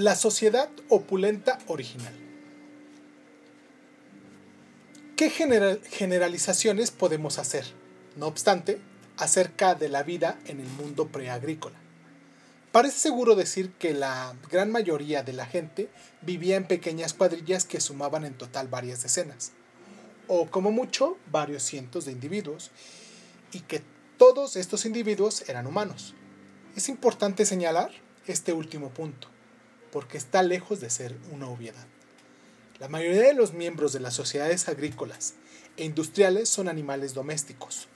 La sociedad opulenta original. ¿Qué generalizaciones podemos hacer, no obstante, acerca de la vida en el mundo preagrícola? Parece seguro decir que la gran mayoría de la gente vivía en pequeñas cuadrillas que sumaban en total varias decenas, o como mucho varios cientos de individuos, y que todos estos individuos eran humanos. Es importante señalar este último punto porque está lejos de ser una obviedad. La mayoría de los miembros de las sociedades agrícolas e industriales son animales domésticos.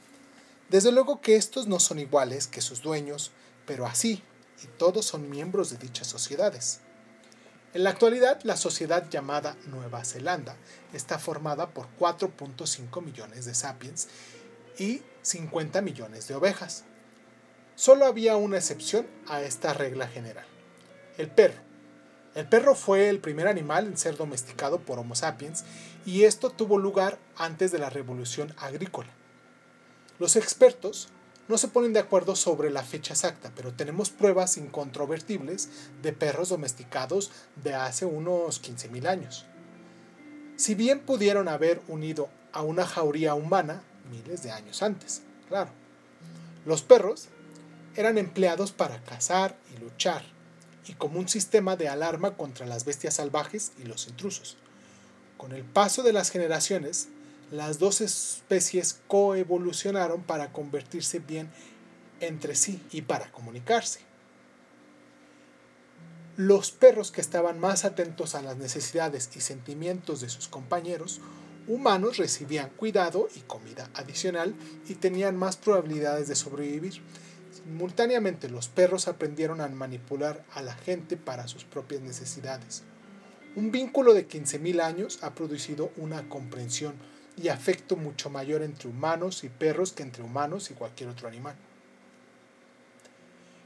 Desde luego que estos no son iguales que sus dueños, pero así, y todos son miembros de dichas sociedades. En la actualidad, la sociedad llamada Nueva Zelanda está formada por 4.5 millones de sapiens y 50 millones de ovejas. Solo había una excepción a esta regla general, el perro, el perro fue el primer animal en ser domesticado por Homo sapiens y esto tuvo lugar antes de la revolución agrícola. Los expertos no se ponen de acuerdo sobre la fecha exacta, pero tenemos pruebas incontrovertibles de perros domesticados de hace unos 15.000 años. Si bien pudieron haber unido a una jauría humana miles de años antes, claro. Los perros eran empleados para cazar y luchar, y como un sistema de alarma contra las bestias salvajes y los intrusos. Con el paso de las generaciones, las dos especies coevolucionaron para convertirse bien entre sí y para comunicarse. Los perros que estaban más atentos a las necesidades y sentimientos de sus compañeros humanos recibían cuidado y comida adicional y tenían más probabilidades de sobrevivir Simultáneamente los perros aprendieron a manipular a la gente para sus propias necesidades. Un vínculo de 15.000 años ha producido una comprensión y afecto mucho mayor entre humanos y perros que entre humanos y cualquier otro animal.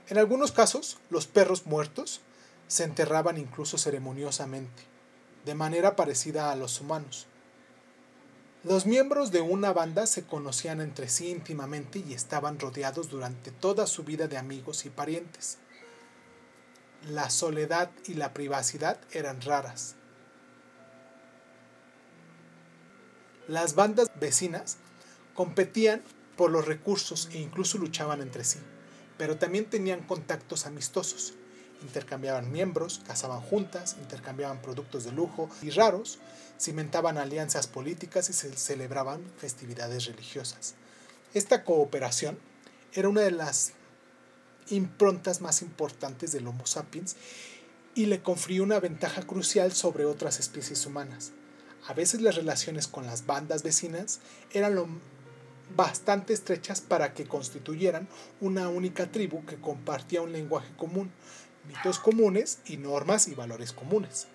En algunos casos, los perros muertos se enterraban incluso ceremoniosamente, de manera parecida a los humanos, los miembros de una banda se conocían entre sí íntimamente y estaban rodeados durante toda su vida de amigos y parientes. La soledad y la privacidad eran raras. Las bandas vecinas competían por los recursos e incluso luchaban entre sí, pero también tenían contactos amistosos. Intercambiaban miembros, cazaban juntas, intercambiaban productos de lujo y raros, cimentaban alianzas políticas y se celebraban festividades religiosas. Esta cooperación era una de las improntas más importantes del Homo sapiens y le confirió una ventaja crucial sobre otras especies humanas. A veces las relaciones con las bandas vecinas eran lo bastante estrechas para que constituyeran una única tribu que compartía un lenguaje común, mitos comunes y normas y valores comunes.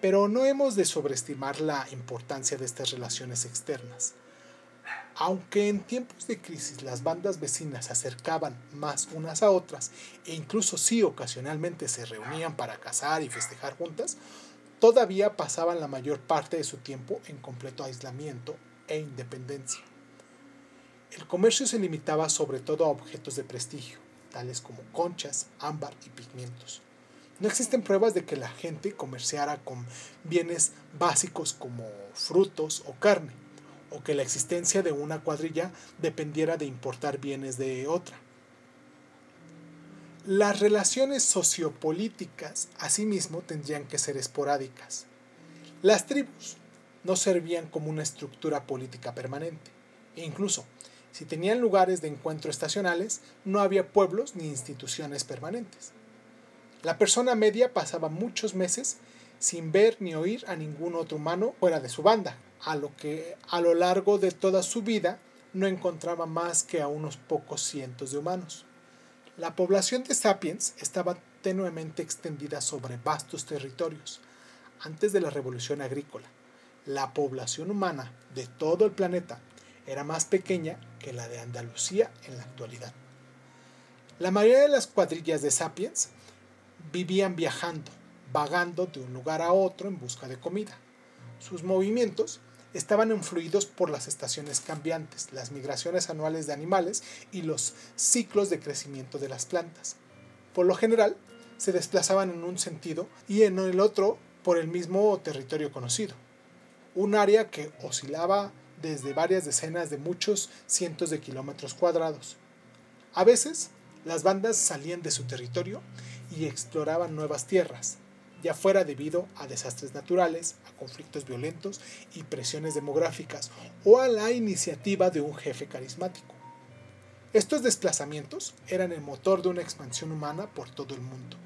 Pero no hemos de sobreestimar la importancia de estas relaciones externas. Aunque en tiempos de crisis las bandas vecinas se acercaban más unas a otras e incluso sí ocasionalmente se reunían para cazar y festejar juntas, todavía pasaban la mayor parte de su tiempo en completo aislamiento e independencia. El comercio se limitaba sobre todo a objetos de prestigio, como conchas, ámbar y pigmentos. No existen pruebas de que la gente comerciara con bienes básicos como frutos o carne, o que la existencia de una cuadrilla dependiera de importar bienes de otra. Las relaciones sociopolíticas, asimismo, tendrían que ser esporádicas. Las tribus no servían como una estructura política permanente, e incluso si tenían lugares de encuentro estacionales, no había pueblos ni instituciones permanentes. La persona media pasaba muchos meses sin ver ni oír a ningún otro humano fuera de su banda, a lo que a lo largo de toda su vida no encontraba más que a unos pocos cientos de humanos. La población de Sapiens estaba tenuemente extendida sobre vastos territorios. Antes de la revolución agrícola, la población humana de todo el planeta era más pequeña que la de Andalucía en la actualidad. La mayoría de las cuadrillas de Sapiens vivían viajando, vagando de un lugar a otro en busca de comida. Sus movimientos estaban influidos por las estaciones cambiantes, las migraciones anuales de animales y los ciclos de crecimiento de las plantas. Por lo general, se desplazaban en un sentido y en el otro por el mismo territorio conocido. Un área que oscilaba desde varias decenas de muchos cientos de kilómetros cuadrados. A veces, las bandas salían de su territorio y exploraban nuevas tierras, ya fuera debido a desastres naturales, a conflictos violentos y presiones demográficas o a la iniciativa de un jefe carismático. Estos desplazamientos eran el motor de una expansión humana por todo el mundo.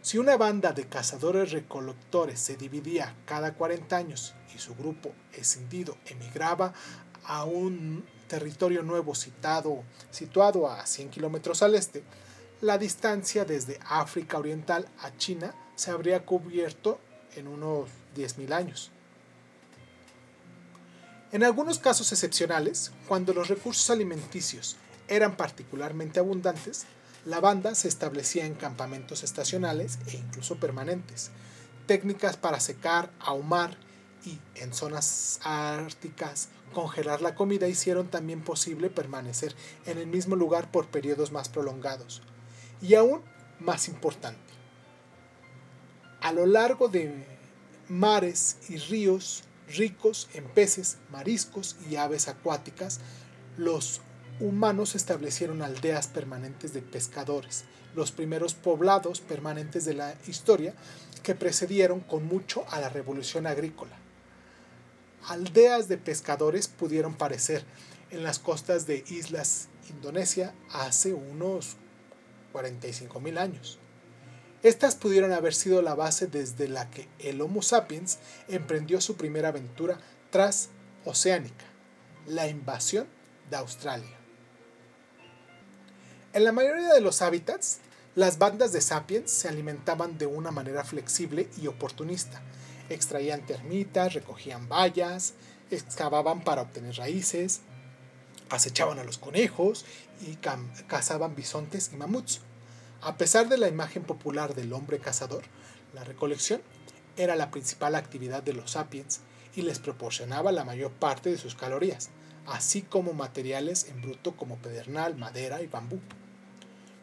Si una banda de cazadores recolectores se dividía cada 40 años y su grupo escindido emigraba a un territorio nuevo citado, situado a 100 kilómetros al este, la distancia desde África Oriental a China se habría cubierto en unos 10.000 años. En algunos casos excepcionales, cuando los recursos alimenticios eran particularmente abundantes, la banda se establecía en campamentos estacionales e incluso permanentes. Técnicas para secar, ahumar y, en zonas árticas, congelar la comida hicieron también posible permanecer en el mismo lugar por periodos más prolongados. Y aún más importante, a lo largo de mares y ríos ricos en peces, mariscos y aves acuáticas, los humanos establecieron aldeas permanentes de pescadores, los primeros poblados permanentes de la historia que precedieron con mucho a la revolución agrícola. Aldeas de pescadores pudieron parecer en las costas de islas Indonesia hace unos 45.000 años. Estas pudieron haber sido la base desde la que el Homo sapiens emprendió su primera aventura transoceánica, la invasión de Australia. En la mayoría de los hábitats, las bandas de sapiens se alimentaban de una manera flexible y oportunista. Extraían termitas, recogían bayas, excavaban para obtener raíces, acechaban a los conejos y cazaban bisontes y mamuts. A pesar de la imagen popular del hombre cazador, la recolección era la principal actividad de los sapiens y les proporcionaba la mayor parte de sus calorías, así como materiales en bruto como pedernal, madera y bambú.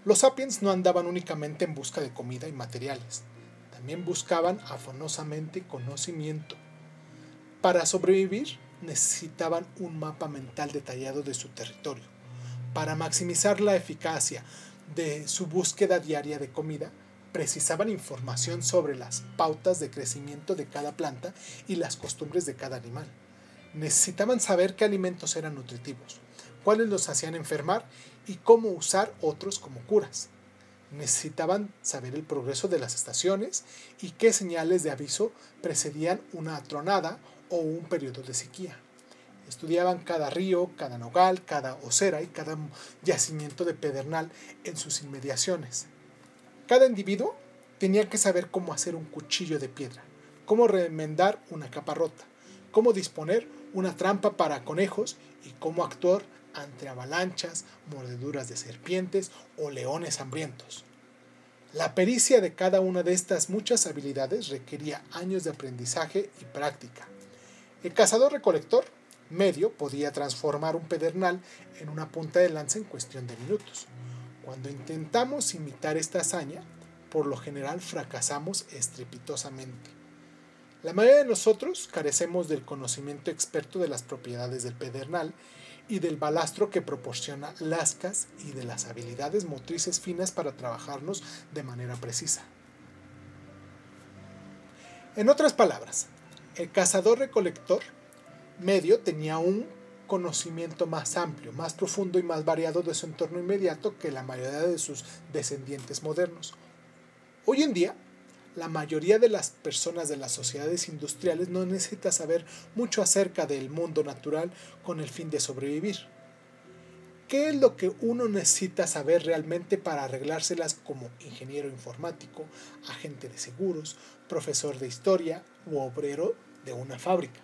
Los sapiens no andaban únicamente en busca de comida y materiales, también buscaban afanosamente conocimiento. Para sobrevivir necesitaban un mapa mental detallado de su territorio. Para maximizar la eficacia de su búsqueda diaria de comida, precisaban información sobre las pautas de crecimiento de cada planta y las costumbres de cada animal. Necesitaban saber qué alimentos eran nutritivos, cuáles los hacían enfermar y cómo usar otros como curas. Necesitaban saber el progreso de las estaciones y qué señales de aviso precedían una tronada o un periodo de sequía. Estudiaban cada río, cada nogal, cada osera y cada yacimiento de pedernal en sus inmediaciones. Cada individuo tenía que saber cómo hacer un cuchillo de piedra, cómo remendar una capa rota, cómo disponer una trampa para conejos y cómo actuar ante avalanchas, mordeduras de serpientes o leones hambrientos. La pericia de cada una de estas muchas habilidades requería años de aprendizaje y práctica. El cazador-recolector medio podía transformar un pedernal en una punta de lanza en cuestión de minutos. Cuando intentamos imitar esta hazaña, por lo general fracasamos estrepitosamente. La mayoría de nosotros carecemos del conocimiento experto de las propiedades del pedernal y del balastro que proporciona lascas y de las habilidades motrices finas para trabajarnos de manera precisa. En otras palabras, el cazador-recolector medio tenía un conocimiento más amplio, más profundo y más variado de su entorno inmediato que la mayoría de sus descendientes modernos. Hoy en día, la mayoría de las personas de las sociedades industriales no necesita saber mucho acerca del mundo natural con el fin de sobrevivir. ¿Qué es lo que uno necesita saber realmente para arreglárselas como ingeniero informático, agente de seguros, profesor de historia u obrero de una fábrica?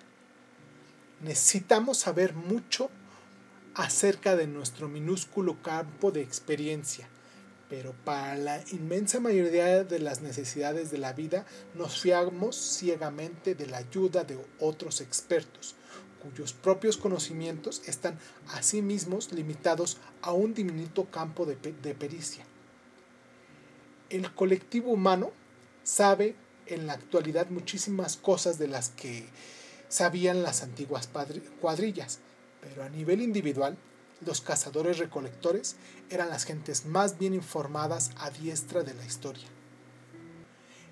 necesitamos saber mucho acerca de nuestro minúsculo campo de experiencia, pero para la inmensa mayoría de las necesidades de la vida nos fiamos ciegamente de la ayuda de otros expertos, cuyos propios conocimientos están asimismo limitados a un diminuto campo de, de pericia. el colectivo humano sabe en la actualidad muchísimas cosas de las que sabían las antiguas cuadrillas, pero a nivel individual, los cazadores recolectores eran las gentes más bien informadas a diestra de la historia.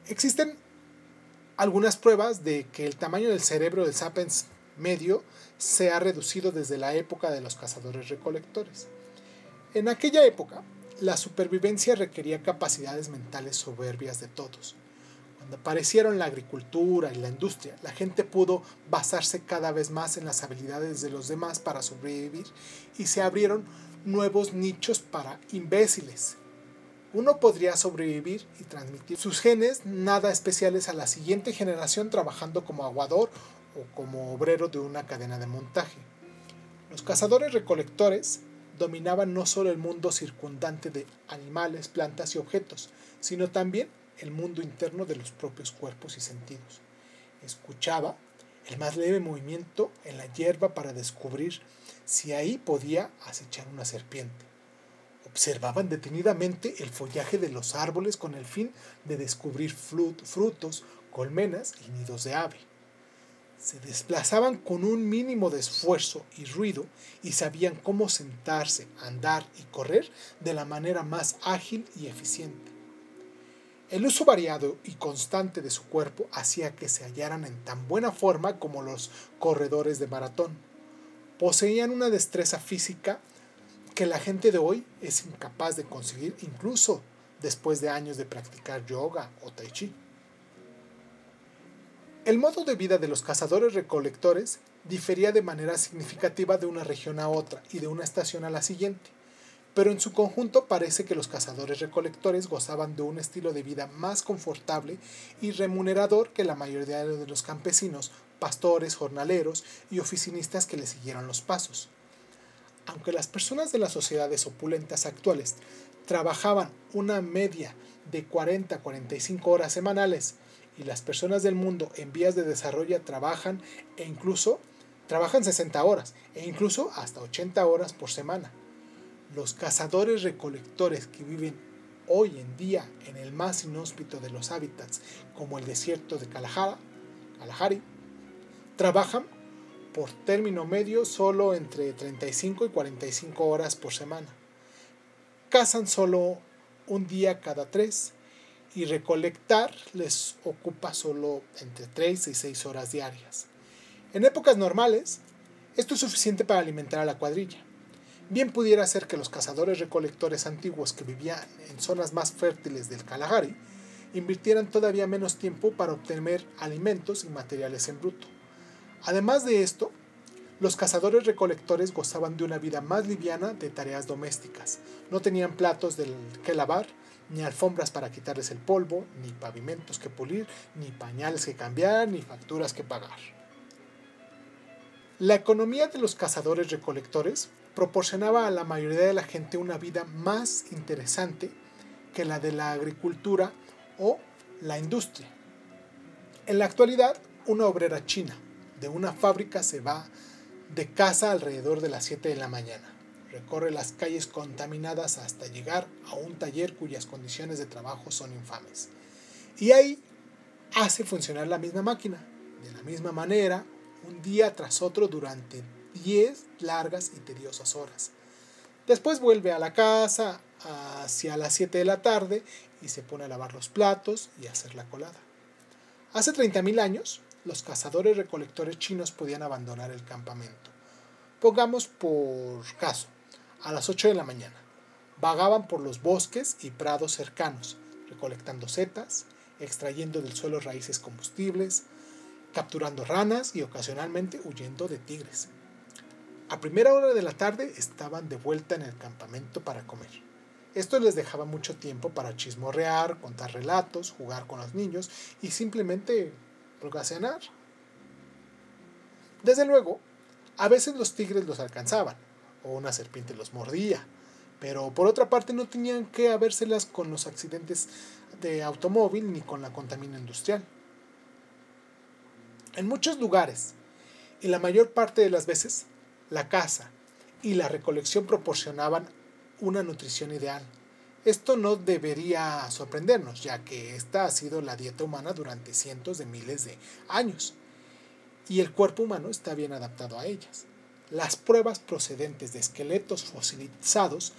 Existen algunas pruebas de que el tamaño del cerebro del sapiens medio se ha reducido desde la época de los cazadores recolectores. En aquella época, la supervivencia requería capacidades mentales soberbias de todos. Cuando aparecieron la agricultura y la industria, la gente pudo basarse cada vez más en las habilidades de los demás para sobrevivir y se abrieron nuevos nichos para imbéciles. Uno podría sobrevivir y transmitir sus genes nada especiales a la siguiente generación trabajando como aguador o como obrero de una cadena de montaje. Los cazadores recolectores dominaban no solo el mundo circundante de animales, plantas y objetos, sino también el mundo interno de los propios cuerpos y sentidos. Escuchaba el más leve movimiento en la hierba para descubrir si ahí podía acechar una serpiente. Observaban detenidamente el follaje de los árboles con el fin de descubrir frutos, colmenas y nidos de ave se desplazaban con un mínimo de esfuerzo y ruido y sabían cómo sentarse, andar y correr de la manera más ágil y eficiente. El uso variado y constante de su cuerpo hacía que se hallaran en tan buena forma como los corredores de maratón. Poseían una destreza física que la gente de hoy es incapaz de conseguir incluso después de años de practicar yoga o tai chi. El modo de vida de los cazadores recolectores difería de manera significativa de una región a otra y de una estación a la siguiente, pero en su conjunto parece que los cazadores recolectores gozaban de un estilo de vida más confortable y remunerador que la mayoría de los campesinos, pastores, jornaleros y oficinistas que le siguieron los pasos. Aunque las personas de las sociedades opulentas actuales trabajaban una media de 40 a 45 horas semanales, y las personas del mundo en vías de desarrollo trabajan e incluso trabajan 60 horas e incluso hasta 80 horas por semana. Los cazadores recolectores que viven hoy en día en el más inhóspito de los hábitats, como el desierto de Kalahari, trabajan por término medio solo entre 35 y 45 horas por semana. Cazan solo un día cada tres y recolectar les ocupa solo entre 3 y 6 horas diarias. En épocas normales, esto es suficiente para alimentar a la cuadrilla. Bien pudiera ser que los cazadores recolectores antiguos que vivían en zonas más fértiles del Kalahari invirtieran todavía menos tiempo para obtener alimentos y materiales en bruto. Además de esto, los cazadores recolectores gozaban de una vida más liviana de tareas domésticas. No tenían platos del que lavar, ni alfombras para quitarles el polvo, ni pavimentos que pulir, ni pañales que cambiar, ni facturas que pagar. La economía de los cazadores recolectores proporcionaba a la mayoría de la gente una vida más interesante que la de la agricultura o la industria. En la actualidad, una obrera china de una fábrica se va de casa alrededor de las 7 de la mañana recorre las calles contaminadas hasta llegar a un taller cuyas condiciones de trabajo son infames. Y ahí hace funcionar la misma máquina, de la misma manera, un día tras otro durante 10 largas y tediosas horas. Después vuelve a la casa hacia las 7 de la tarde y se pone a lavar los platos y a hacer la colada. Hace 30.000 años, los cazadores recolectores chinos podían abandonar el campamento. Pongamos por caso a las 8 de la mañana. Vagaban por los bosques y prados cercanos, recolectando setas, extrayendo del suelo raíces combustibles, capturando ranas y ocasionalmente huyendo de tigres. A primera hora de la tarde estaban de vuelta en el campamento para comer. Esto les dejaba mucho tiempo para chismorrear, contar relatos, jugar con los niños y simplemente cenar. Desde luego, a veces los tigres los alcanzaban, o una serpiente los mordía. Pero por otra parte no tenían que habérselas con los accidentes de automóvil ni con la contaminación industrial. En muchos lugares, y la mayor parte de las veces, la caza y la recolección proporcionaban una nutrición ideal. Esto no debería sorprendernos, ya que esta ha sido la dieta humana durante cientos de miles de años, y el cuerpo humano está bien adaptado a ellas. Las pruebas procedentes de esqueletos fosilizados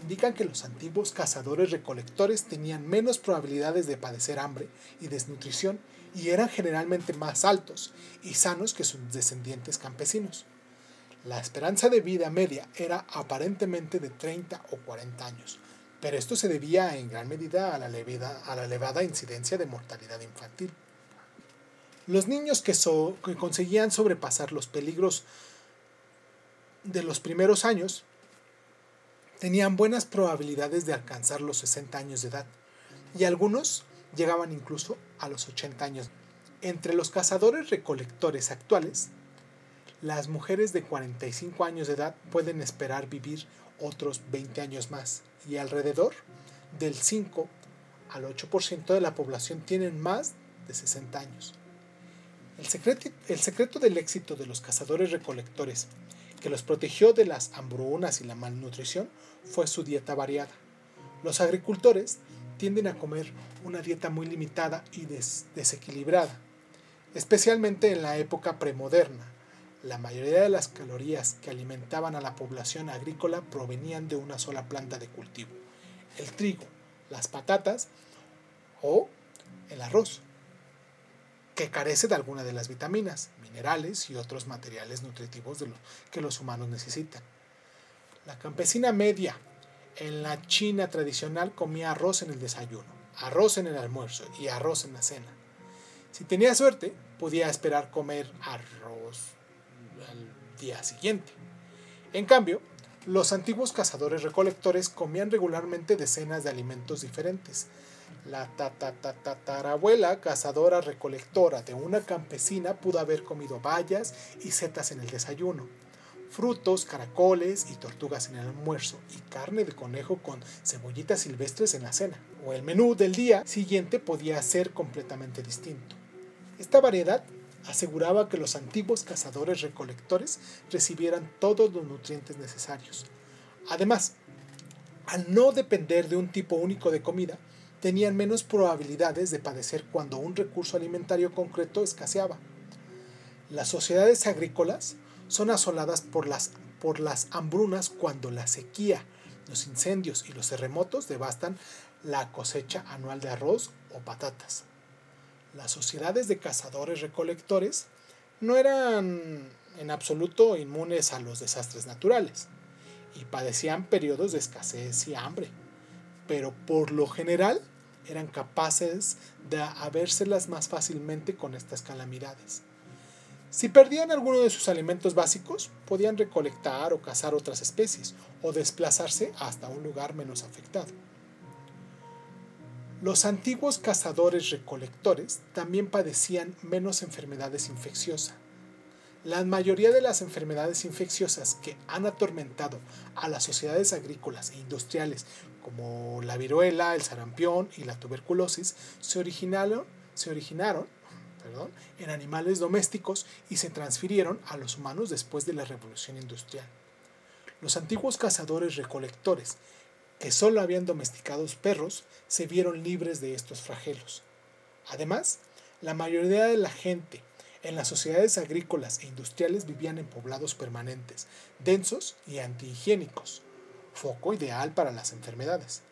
indican que los antiguos cazadores recolectores tenían menos probabilidades de padecer hambre y desnutrición y eran generalmente más altos y sanos que sus descendientes campesinos. La esperanza de vida media era aparentemente de 30 o 40 años, pero esto se debía en gran medida a la, elevada incidencia de mortalidad infantil. Los niños que, que conseguían sobrepasar los peligros de los primeros años tenían buenas probabilidades de alcanzar los 60 años de edad y algunos llegaban incluso a los 80 años. Entre los cazadores recolectores actuales, las mujeres de 45 años de edad pueden esperar vivir otros 20 años más y alrededor del 5 al 8% de la población tienen más de 60 años. El secreto, el secreto del éxito de los cazadores recolectores que los protegió de las hambrunas y la malnutrición fue su dieta variada. Los agricultores tienden a comer una dieta muy limitada y desequilibrada, especialmente en la época premoderna. La mayoría de las calorías que alimentaban a la población agrícola provenían de una sola planta de cultivo, el trigo, las patatas o el arroz, que carece de alguna de las vitaminas, minerales y otros materiales nutritivos que los humanos necesitan. La campesina media en la China tradicional comía arroz en el desayuno, arroz en el almuerzo y arroz en la cena. Si tenía suerte, podía esperar comer arroz al día siguiente. En cambio, los antiguos cazadores recolectores comían regularmente decenas de alimentos diferentes. La tatarabuela cazadora recolectora de una campesina pudo haber comido bayas y setas en el desayuno frutos, caracoles y tortugas en el almuerzo y carne de conejo con cebollitas silvestres en la cena. O el menú del día siguiente podía ser completamente distinto. Esta variedad aseguraba que los antiguos cazadores recolectores recibieran todos los nutrientes necesarios. Además, al no depender de un tipo único de comida, tenían menos probabilidades de padecer cuando un recurso alimentario concreto escaseaba. Las sociedades agrícolas son asoladas por las, por las hambrunas cuando la sequía, los incendios y los terremotos devastan la cosecha anual de arroz o patatas. Las sociedades de cazadores recolectores no eran en absoluto inmunes a los desastres naturales y padecían periodos de escasez y hambre, pero por lo general eran capaces de habérselas más fácilmente con estas calamidades. Si perdían alguno de sus alimentos básicos, podían recolectar o cazar otras especies o desplazarse hasta un lugar menos afectado. Los antiguos cazadores recolectores también padecían menos enfermedades infecciosas. La mayoría de las enfermedades infecciosas que han atormentado a las sociedades agrícolas e industriales, como la viruela, el sarampión y la tuberculosis, se originaron, en animales domésticos y se transfirieron a los humanos después de la revolución industrial. Los antiguos cazadores recolectores, que solo habían domesticados perros, se vieron libres de estos flagelos. Además, la mayoría de la gente en las sociedades agrícolas e industriales vivían en poblados permanentes, densos y antihigiénicos, foco ideal para las enfermedades.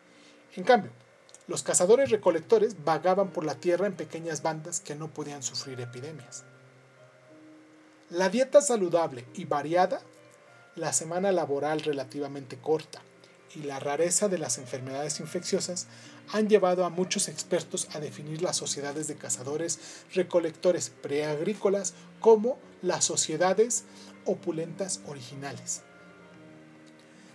En cambio, los cazadores recolectores vagaban por la tierra en pequeñas bandas que no podían sufrir epidemias. La dieta saludable y variada, la semana laboral relativamente corta y la rareza de las enfermedades infecciosas han llevado a muchos expertos a definir las sociedades de cazadores recolectores preagrícolas como las sociedades opulentas originales.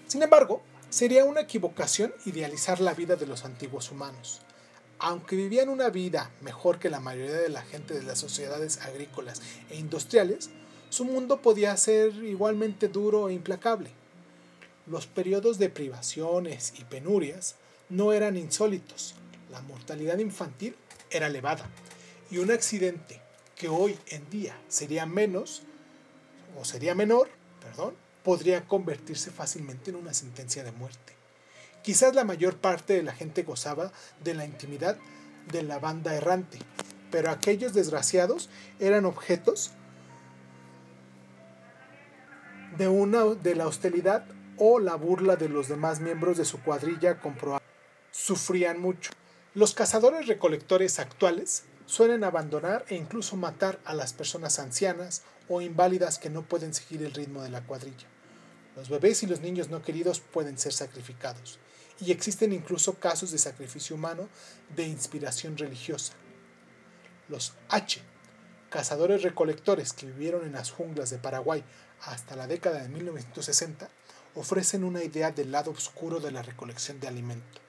Sin embargo, Sería una equivocación idealizar la vida de los antiguos humanos. Aunque vivían una vida mejor que la mayoría de la gente de las sociedades agrícolas e industriales, su mundo podía ser igualmente duro e implacable. Los periodos de privaciones y penurias no eran insólitos. La mortalidad infantil era elevada y un accidente que hoy en día sería menos o sería menor, perdón, podría convertirse fácilmente en una sentencia de muerte. Quizás la mayor parte de la gente gozaba de la intimidad de la banda errante, pero aquellos desgraciados eran objetos de, una, de la hostilidad o la burla de los demás miembros de su cuadrilla comprobados. Sufrían mucho. Los cazadores recolectores actuales suelen abandonar e incluso matar a las personas ancianas o inválidas que no pueden seguir el ritmo de la cuadrilla. Los bebés y los niños no queridos pueden ser sacrificados, y existen incluso casos de sacrificio humano de inspiración religiosa. Los H, cazadores recolectores que vivieron en las junglas de Paraguay hasta la década de 1960, ofrecen una idea del lado oscuro de la recolección de alimento.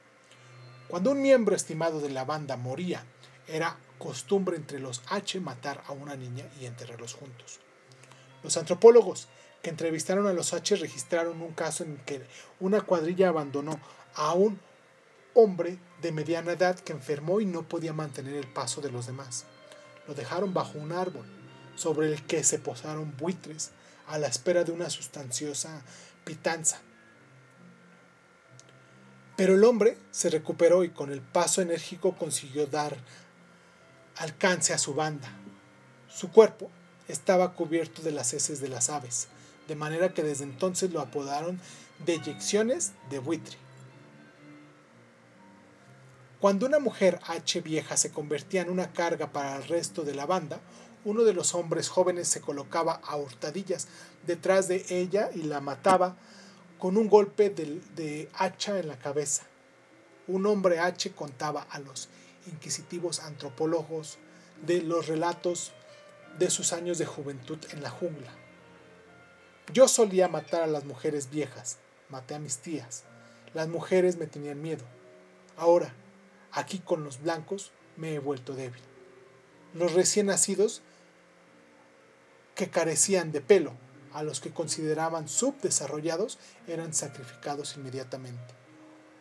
Cuando un miembro estimado de la banda moría, era costumbre entre los H matar a una niña y enterrarlos juntos. Los antropólogos que entrevistaron a los H registraron un caso en que una cuadrilla abandonó a un hombre de mediana edad que enfermó y no podía mantener el paso de los demás. Lo dejaron bajo un árbol, sobre el que se posaron buitres a la espera de una sustanciosa pitanza. Pero el hombre se recuperó y con el paso enérgico consiguió dar alcance a su banda. Su cuerpo estaba cubierto de las heces de las aves, de manera que desde entonces lo apodaron deyecciones de buitre. Cuando una mujer H vieja se convertía en una carga para el resto de la banda, uno de los hombres jóvenes se colocaba a hurtadillas detrás de ella y la mataba con un golpe de, de, hacha en la cabeza. Un hombre H contaba a los inquisitivos antropólogos de los relatos de sus años de juventud en la jungla. Yo solía matar a las mujeres viejas, maté a mis tías. Las mujeres me tenían miedo. Ahora, aquí con los blancos, me he vuelto débil. Los recién nacidos que carecían de pelo, a los que consideraban subdesarrollados, eran sacrificados inmediatamente.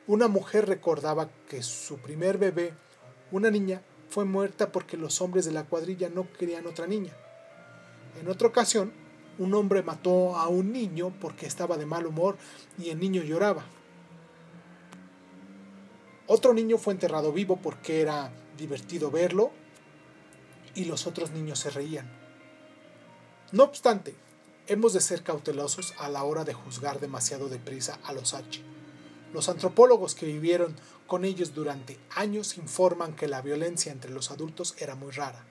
Una mujer recordaba que su primer bebé, una niña, fue muerta porque los hombres de la cuadrilla no querían otra niña. En otra ocasión, un hombre mató a un niño porque estaba de mal humor y el niño lloraba. Otro niño fue enterrado vivo porque era divertido verlo y los otros niños se reían. No obstante, hemos de ser cautelosos a la hora de juzgar demasiado deprisa a los H. Los antropólogos que vivieron con ellos durante años informan que la violencia entre los adultos era muy rara.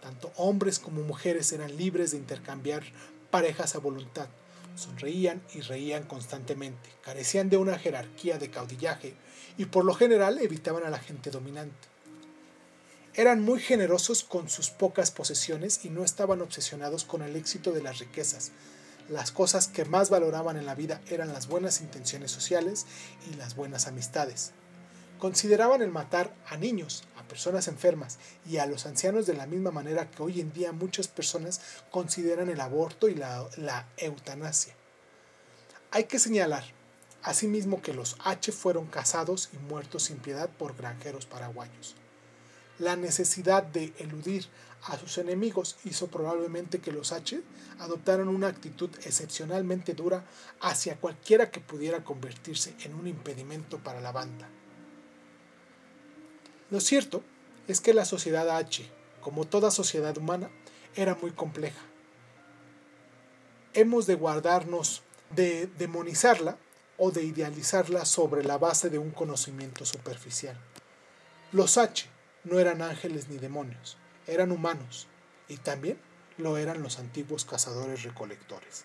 Tanto hombres como mujeres eran libres de intercambiar parejas a voluntad. Sonreían y reían constantemente, carecían de una jerarquía de caudillaje y por lo general evitaban a la gente dominante. Eran muy generosos con sus pocas posesiones y no estaban obsesionados con el éxito de las riquezas. Las cosas que más valoraban en la vida eran las buenas intenciones sociales y las buenas amistades. Consideraban el matar a niños, a personas enfermas y a los ancianos de la misma manera que hoy en día muchas personas consideran el aborto y la, la eutanasia. Hay que señalar, asimismo, que los H fueron cazados y muertos sin piedad por granjeros paraguayos. La necesidad de eludir a sus enemigos hizo probablemente que los H adoptaran una actitud excepcionalmente dura hacia cualquiera que pudiera convertirse en un impedimento para la banda. Lo cierto es que la sociedad H, como toda sociedad humana, era muy compleja. Hemos de guardarnos de demonizarla o de idealizarla sobre la base de un conocimiento superficial. Los H no eran ángeles ni demonios, eran humanos y también lo eran los antiguos cazadores recolectores.